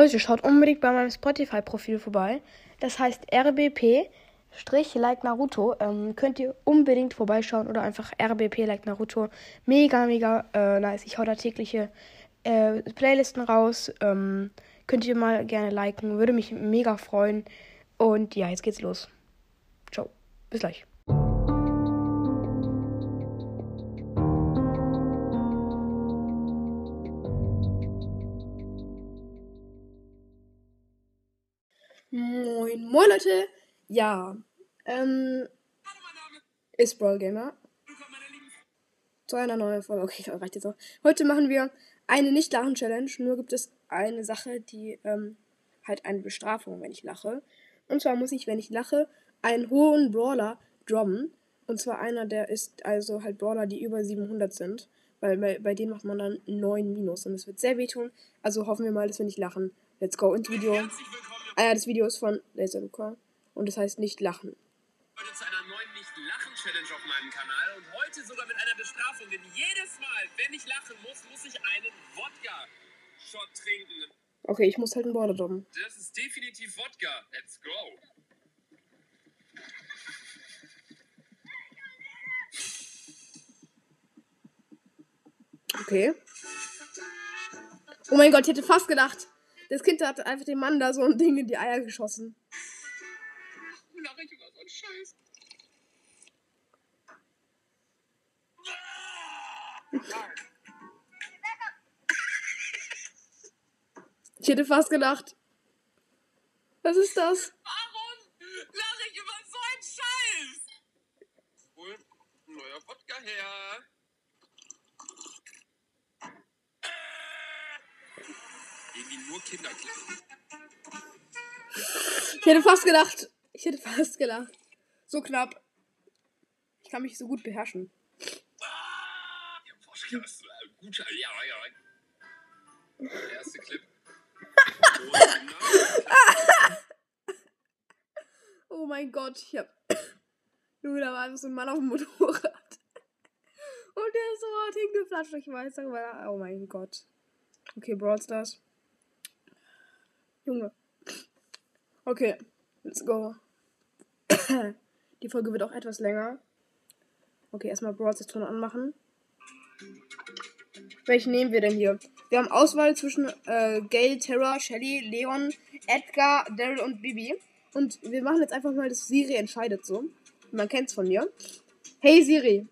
Leute, schaut unbedingt bei meinem Spotify-Profil vorbei. Das heißt RBP. Strich like Naruto. Ähm, könnt ihr unbedingt vorbeischauen oder einfach RBP like Naruto. Mega, mega äh, nice. Ich hau da tägliche äh, Playlisten raus. Ähm, könnt ihr mal gerne liken. Würde mich mega freuen. Und ja, jetzt geht's los. Ciao. Bis gleich. Moin, Leute. Ja, ähm, ist Brawl Gamer. Zu einer neuen Folge. Okay, reicht jetzt auch. Heute machen wir eine Nicht-Lachen-Challenge. Nur gibt es eine Sache, die ähm, halt eine Bestrafung, wenn ich lache. Und zwar muss ich, wenn ich lache, einen hohen Brawler droppen. Und zwar einer, der ist also halt Brawler, die über 700 sind. Weil bei, bei denen macht man dann 9 Minus. Und es wird sehr wehtun. Also hoffen wir mal, dass wir nicht lachen. Let's go ins Video. Ah ja, das Video ist von Laser Luca. Und das heißt nicht lachen. Heute zu einer neuen Nicht-Lachen-Challenge auf meinem Kanal. Und heute sogar mit einer Bestrafung. Denn jedes Mal, wenn ich lachen muss, muss ich einen Wodka-Shot trinken. Okay, ich muss halt einen Border droppen. Das ist definitiv Wodka. Let's go. Okay. Oh mein Gott, ich hätte fast gedacht, das Kind hat einfach dem Mann da so ein Ding in die Eier geschossen. Lache ich über so einen Scheiß. Ich hätte fast gedacht. Was ist das? Hätte fast gedacht. Ich hätte fast gelacht. So knapp. Ich kann mich so gut beherrschen. Guter. Ja, ja. Der erste Clip. Oh mein Gott, ich hab. Junge, da war einfach so ein Mann auf dem Motorrad. Und der ist so hart hingeflatscht. Ich weiß aber. Oh mein Gott. Okay, Brawl Stars. Junge. Okay, let's go. Die Folge wird auch etwas länger. Okay, erstmal Brawl Stars Ton anmachen. Welchen nehmen wir denn hier? Wir haben Auswahl zwischen äh, Gale, Terra, Shelly, Leon, Edgar, Daryl und Bibi. Und wir machen jetzt einfach mal, dass Siri entscheidet so. Man kennt's von mir. Hey Siri.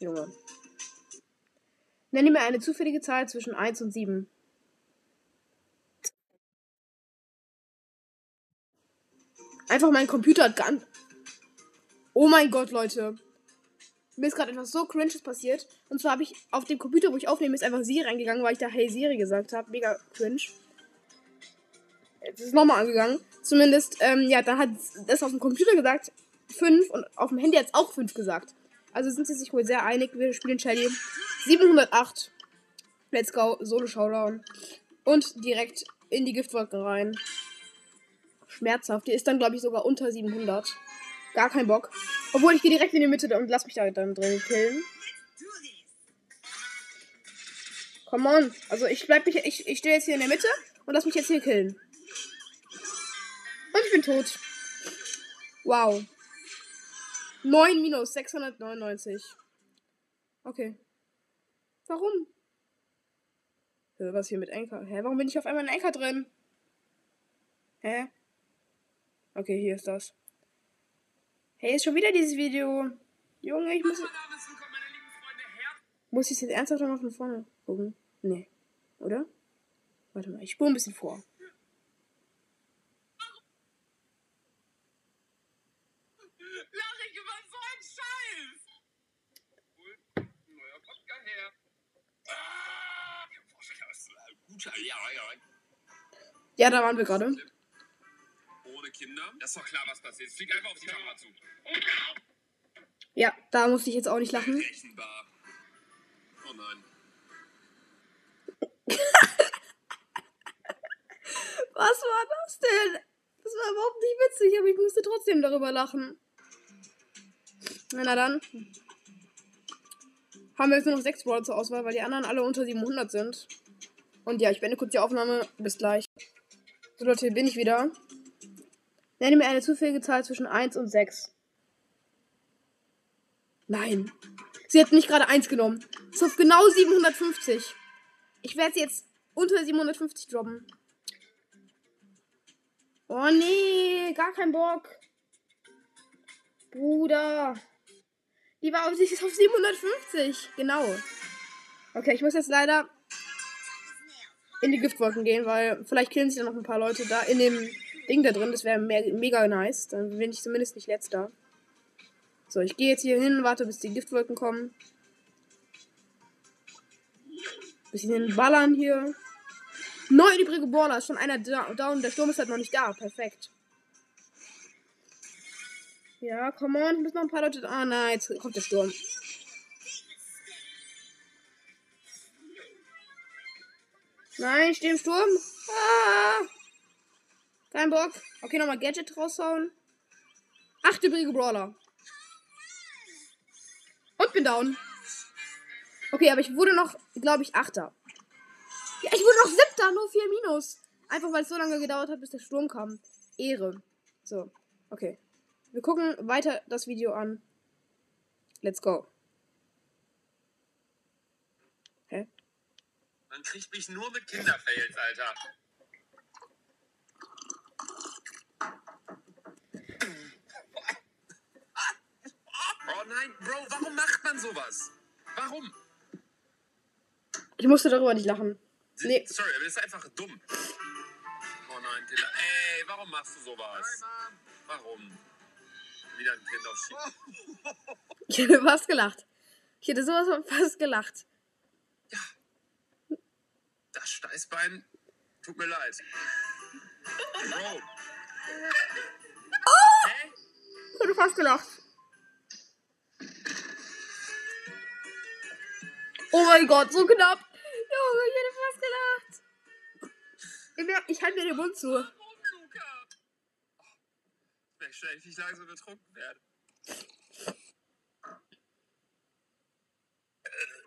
Junge. Nenne mir eine zufällige Zahl zwischen 1 und 7. Einfach mein Computer hat ganz. Oh mein Gott, Leute. Mir ist gerade etwas so cringes passiert. Und zwar habe ich auf dem Computer, wo ich aufnehme, ist einfach Siri reingegangen, weil ich da Hey Siri gesagt habe. Mega cringe. Jetzt ist es nochmal angegangen. Zumindest, ähm, ja, da hat das auf dem Computer gesagt 5 und auf dem Handy hat es auch 5 gesagt. Also sind sie sich wohl sehr einig. Wir spielen Shelly 708. Let's go. Solo Showdown. Und direkt in die Giftwolke rein. Schmerzhaft. Die ist dann, glaube ich, sogar unter 700. Gar kein Bock. Obwohl, ich gehe direkt in die Mitte und lass mich da dann drin killen. Come on. Also ich bleib mich, ich, ich stehe jetzt hier in der Mitte und lass mich jetzt hier killen. Und ich bin tot. Wow. 9 minus 699. Okay. Warum? Was hier mit Anker? Hä, warum bin ich auf einmal in Anker drin? Hä? Okay, hier ist das. Hey, ist schon wieder dieses Video. Junge, ich muss. Muss ich jetzt ernsthaft nochmal von vorne gucken? Nee. Oder? Warte mal, ich spule ein bisschen vor. lache ich über so einen Scheiß. Neuer Wodka her. Ah. Ja, da waren wir gerade. Ohne Kinder. Das ist doch klar, was passiert. Flieg einfach auf die Kamera zu. Ja, da musste ich jetzt auch nicht lachen. Rechenbar. Oh nein. Was war das denn? Das war überhaupt nicht witzig, aber ich musste trotzdem darüber lachen. Na dann. Haben wir jetzt nur noch sechs Brawler zur Auswahl, weil die anderen alle unter 700 sind. Und ja, ich beende kurz die Aufnahme. Bis gleich. So Leute, hier bin ich wieder. Nenne mir eine zufällige Zahl zwischen 1 und 6. Nein. Sie hat nicht gerade 1 genommen. Ist auf genau 750. Ich werde sie jetzt unter 750 droppen. Oh nee, gar kein Bock. Bruder. Die war auf, sie ist auf 750. Genau. Okay, ich muss jetzt leider in die Giftwolken gehen, weil vielleicht killen sich dann noch ein paar Leute da in dem Ding da drin. Das wäre me mega nice. Dann bin ich zumindest nicht letzter. So, ich gehe jetzt hier hin, warte, bis die Giftwolken kommen. Bisschen ballern hier. Neun übrige Baller, schon einer down. Der Sturm ist halt noch nicht da. Perfekt. Ja, come on, müssen noch ein paar Leute. Ah, nein, jetzt kommt der Sturm. Nein, ich stehe im Sturm. Ah. Kein Bock. Okay, nochmal Gadget raushauen. Acht übrige Brawler. Und bin down. Okay, aber ich wurde noch, glaube ich, Achter. Ja, ich wurde noch Siebter, nur vier Minus. Einfach weil es so lange gedauert hat, bis der Sturm kam. Ehre. So, okay. Wir gucken weiter das Video an. Let's go. Hä? Man kriegt mich nur mit Kinderfails, Alter. Oh nein, Bro, warum macht man sowas? Warum? Ich musste darüber nicht lachen. Nee. Sorry, aber das ist einfach dumm. Oh nein, Kinder. Ey, warum machst du sowas? Warum? Wieder ein Kind auf Schienen. Ich hätte fast gelacht. Ich hätte sowas von fast gelacht. Ja. Das Steißbein tut mir leid. Bro. Oh! Hä? Ich hätte fast gelacht. Oh mein Gott, so knapp. Junge, ich hätte fast gelacht. Ich halte mir den Mund zu. Warum, Luca? Ich merke schon, ich langsam betrunken werde.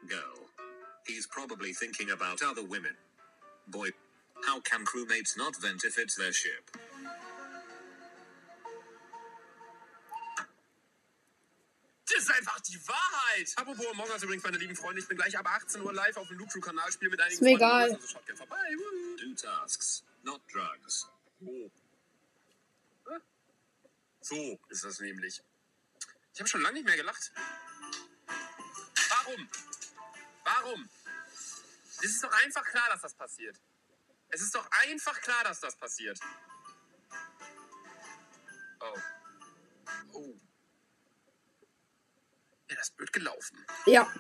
Girl. He's probably thinking about other women. Boy, how can crewmates not vent if it's their ship? Einfach die Wahrheit. Apropos Among Us übrigens, meine lieben Freunde, ich bin gleich ab 18 Uhr live auf dem Crew Kanal, spiele mit einigen ist mir egal. Also schaut gerne vorbei. Do tasks, not drugs. Oh. So ist das nämlich. Ich habe schon lange nicht mehr gelacht. Warum? Warum? Es ist doch einfach klar, dass das passiert. Es ist doch einfach klar, dass das passiert. Oh. Ja, das ist blöd gelaufen. Ja.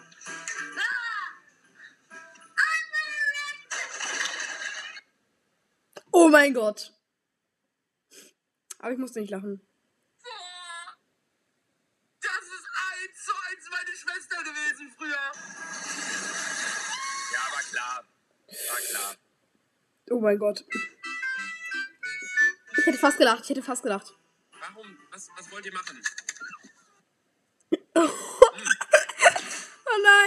Oh mein Gott. Aber ich musste nicht lachen. Boah, das ist eins zu eins meine Schwester gewesen früher. Ja, war klar. War klar. Oh mein Gott. Ich hätte fast gelacht. Ich hätte fast gelacht. Warum? Was, was wollt ihr machen? Oh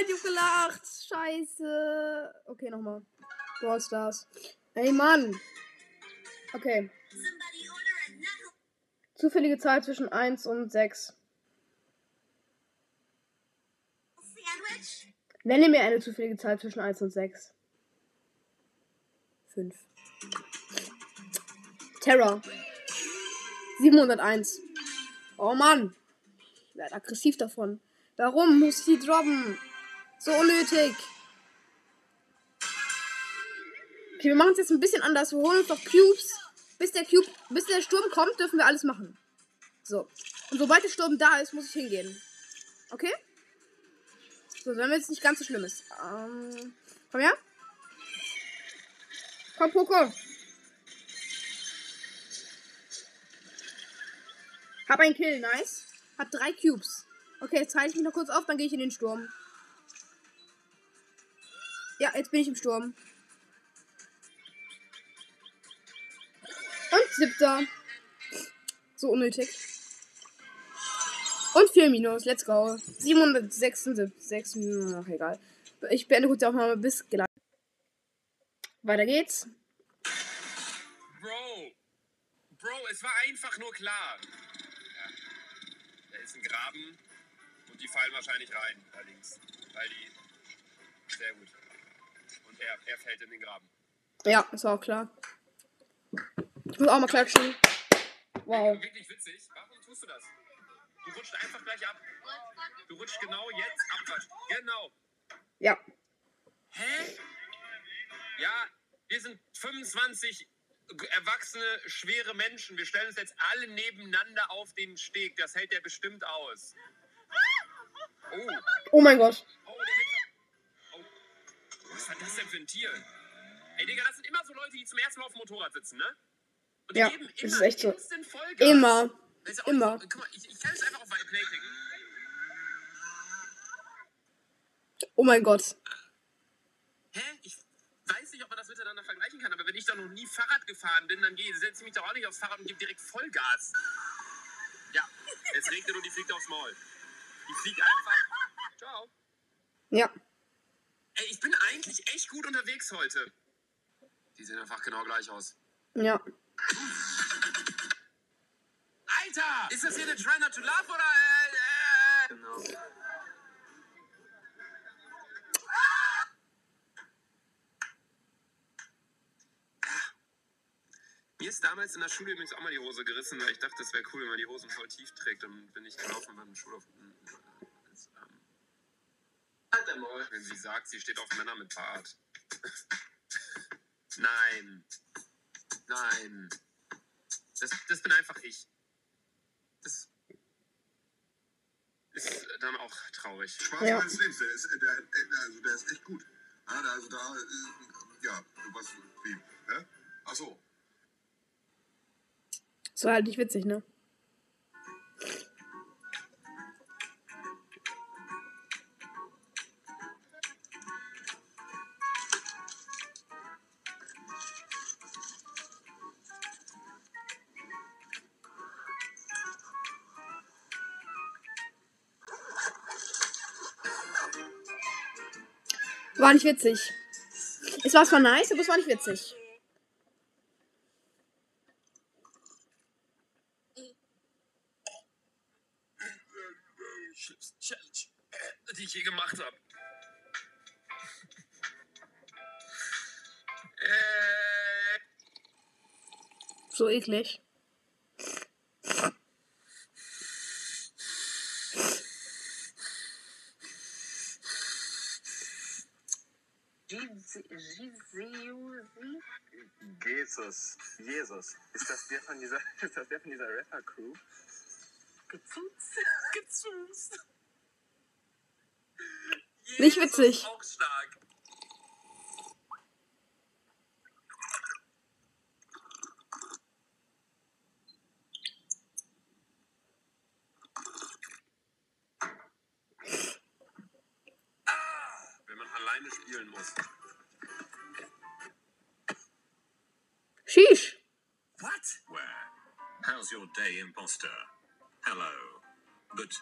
nein, ich hab gelacht. Scheiße. Okay, nochmal. Brawl Stars. Ey, Mann. Okay. Zufällige Zahl zwischen 1 und 6. Nenne mir eine zufällige Zahl zwischen 1 und 6. 5. Terror. 701. Oh Mann. Ich werde aggressiv davon. Warum muss die droppen? So unnötig. Okay, wir machen es jetzt ein bisschen anders. Wir holen uns doch Cubes. Bis der Cube, bis der Sturm kommt, dürfen wir alles machen. So. Und sobald der Sturm da ist, muss ich hingehen. Okay? So, wenn es nicht ganz so schlimm ist. Ähm, komm her. Komm, Poco. Hab ein Kill, nice. Hat drei Cubes. Okay, jetzt halte ich mich noch kurz auf, dann gehe ich in den Sturm. Ja, jetzt bin ich im Sturm. Und siebter. So unnötig. Und 4 Minus, let's go. 776, ach egal. Ich beende kurz die Aufnahme bis gleich. Weiter geht's. Bro. Bro, es war einfach nur klar. Ja. Da ist ein Graben und die fallen wahrscheinlich rein, links. Weil die. Sehr gut. Er, er fällt in den Graben. Ja, ist auch klar. Ich muss auch mal klatschen. Wow. Wirklich witzig. Warum tust du das? Du rutscht einfach gleich ab. Du rutscht genau jetzt ab. Genau. Ja. Hä? Ja, wir sind 25 erwachsene, schwere Menschen. Wir stellen uns jetzt alle nebeneinander auf den Steg. Das hält der bestimmt aus. Oh, Oh mein Gott. Was war das denn für ein Tier? Ey, Digga, das sind immer so Leute, die zum ersten Mal auf dem Motorrad sitzen, ne? Und die Ja, geben das immer ist echt so. Immer. Auch Immer. Nicht, guck mal, ich, ich kann es einfach auf Play klicken. Oh mein Gott. Hä? Ich weiß nicht, ob man das miteinander vergleichen kann, aber wenn ich doch noch nie Fahrrad gefahren bin, dann setze ich mich doch auch nicht aufs Fahrrad und gebe direkt Vollgas. Ja, es regnet und die fliegt aufs Maul. Die fliegt einfach. Ciao. Ja. Ey, ich bin eigentlich echt gut unterwegs heute. Die sehen einfach genau gleich aus. Ja. Alter! Ist das hier eine Try Not to Laugh oder äh, äh? Genau. Mir ist damals in der Schule übrigens auch mal die Hose gerissen, weil ich dachte, das wäre cool, wenn man die Hosen voll tief trägt. Dann bin ich gelaufen beim Schulauf. Als, ähm, Alter Maul. Wenn sie sagt, sie steht auf Männer mit Bart. Nein. Nein. Das, das bin einfach ich. Das ist dann auch traurig. Spaß Ja. meines Lebens. Der ist, äh, der, äh, also der ist echt gut. Also da, äh, ja, was, wie, hä? Ach so. Das war halt nicht witzig, ne? War nicht witzig. Es war zwar nice, aber es war nicht witzig. Schlimmste Challenge, die ich je gemacht habe. So eklig. Jesus, Jesus. Ist das der von dieser, ist das der von dieser Rapper-Crew? gezust. Nicht Jesus, witzig. Auch stark. Man alleine spielen muss. Sheesh. What? Where? How's your day, imposter? Hello. But.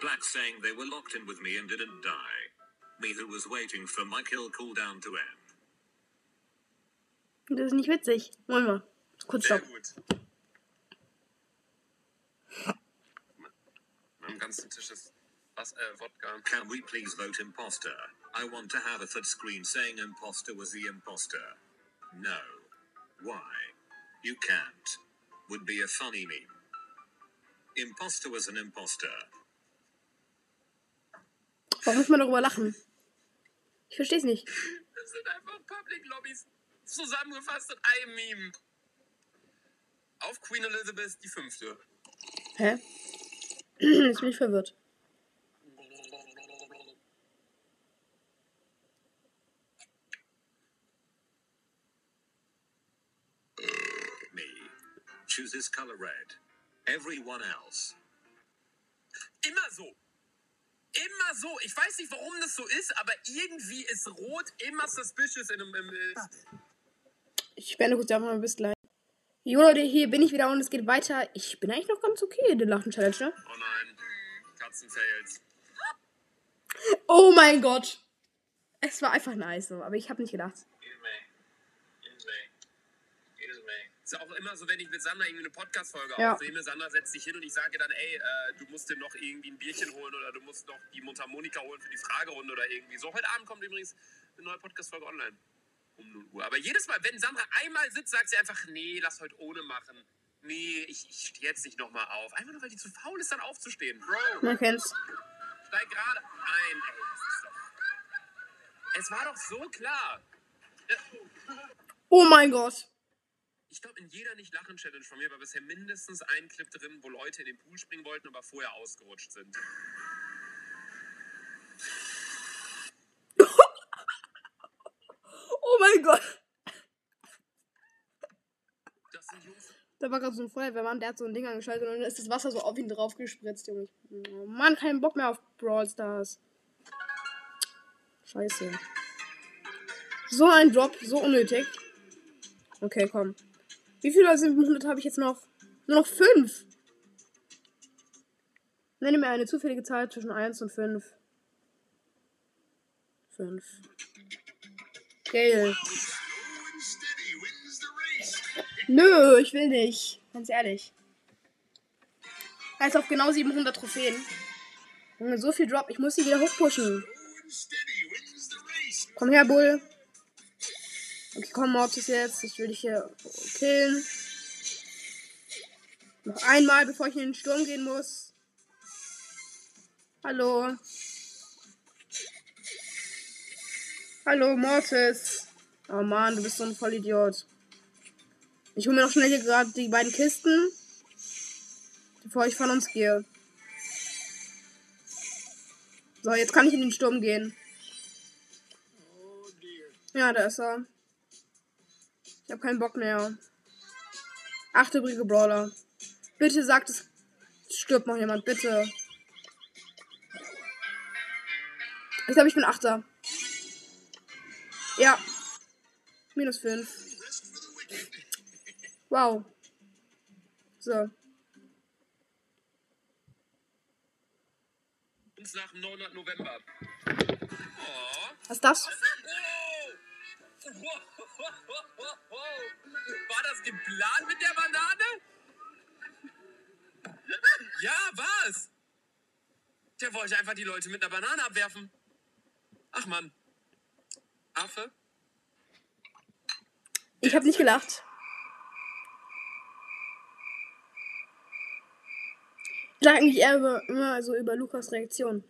Black saying they were locked in with me and didn't die. Me who was waiting for my kill cooldown to end. Das ist nicht witzig. Wollen wir. Kurz Sehr stopp. Am ganzen Tisch ist was, äh, Wodka. Can we please vote imposter? I want to have a third screen saying imposter was the imposter. No. Why? You can't. Would be a funny meme. Imposter was an imposter. Warum muss man darüber lachen? Ich versteh's nicht. Das sind einfach Public Lobbys zusammengefasst in einem Meme. Auf Queen Elizabeth die fünfte. Hä? Jetzt bin ich verwirrt. Me. Chooses color red. Everyone else. Immer so. Immer so. Ich weiß nicht, warum das so ist, aber irgendwie ist Rot immer suspicious in einem. Äh, Ich beende kurz einfach mal bis gleich. Jo Leute, hier bin ich wieder und es geht weiter. Ich bin eigentlich noch ganz okay in der Lachen-Challenge, ne? oh nein. Katzenfails. Oh mein Gott. Es war einfach nice, so, aber ich habe nicht gedacht. Ist ja auch immer so, wenn ich mit Sandra irgendwie eine Podcast-Folge Ja. aufnehme, Sandra setzt sich hin und ich sage dann, ey, äh, du musst dir noch irgendwie ein Bierchen holen oder du musst noch die Mundharmonika holen für die Fragerunde oder irgendwie so. Heute Abend kommt übrigens eine neue Podcast-Folge online. Um 0 Uhr. Aber jedes Mal, wenn Sandra einmal sitzt, sagt sie einfach, nee, lass heute ohne machen. Nee, ich, ich stehe jetzt nicht nochmal auf. Einfach nur, weil die zu faul ist, dann aufzustehen. Bro, Man kennt's. steig gerade ein. Ey, das ist doch... Es war doch so klar. Oh mein Gott. Ich glaube, in jeder Nicht-Lachen-Challenge von mir war bisher mindestens ein Clip drin, wo Leute in den Pool springen wollten, aber vorher ausgerutscht sind. Oh mein Gott. Das sind Jungs. Da war gerade so ein Feuerwehrmann, der hat so ein Ding angeschaltet und dann ist das Wasser so auf ihn drauf gespritzt, Junge. Oh Mann, keinen Bock mehr auf Brawl Stars. Scheiße. So ein Drop, so unnötig. Okay, komm. Wie viele 700 habe ich jetzt noch? Nur noch 5. Nenne mir eine zufällige Zahl zwischen 1 und 5. 5. Geil. Nö, ich will nicht. Ganz ehrlich. Heißt auf genau 700 Trophäen. Junge, so viel Drop. Ich muss sie wieder hochpushen. Komm her, Bull. Okay, komm, Mortis jetzt. Ich will dich hier killen. Noch einmal, bevor ich in den Sturm gehen muss. Hallo. Hallo, Mortis. Oh Mann, du bist so ein Vollidiot. Ich hole mir noch schnell hier gerade die beiden Kisten, bevor ich von uns gehe. So, jetzt kann ich in den Sturm gehen. Ja, da ist er. Ich habe keinen Bock mehr. Acht übrige Brawler. Bitte sagt es. Stirbt noch jemand, bitte. Ich glaube, ich bin Achter. Ja. Minus 5. Wow. So. Uns nach dem 900 November. Oh. Was ist das? War das geplant mit der Banane? Ja, war's. Der wollte einfach die Leute mit einer Banane abwerfen. Ach Mann. Affe? Ich habe nicht gelacht. Ich lache eigentlich eher über, immer so über Lukas Reaktion.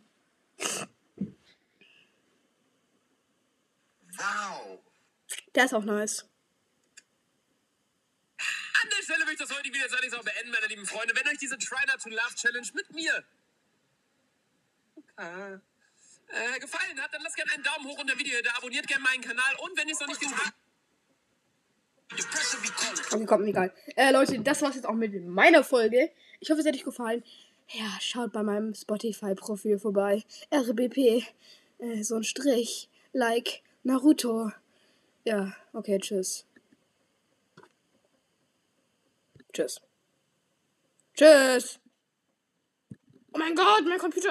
Wow. Der ist auch nice. An der Stelle will ich das heutige Video jetzt allerdings auch beenden, meine lieben Freunde. Wenn euch diese Try Not to Love Challenge mit mir okay. äh, gefallen hat, dann lasst gerne einen Daumen hoch unter Video da, abonniert gerne meinen Kanal und wenn ihr es noch nicht getan habt, Okay, kommt mir egal. Äh, Leute, das war's jetzt auch mit meiner Folge. Ich hoffe, es hat euch gefallen. Ja, schaut bei meinem Spotify-Profil vorbei. RBP. Äh, so ein Strich. Like. Naruto. Ja, okay, tschüss. Tschüss. Tschüss. Oh mein Gott, mein Computer.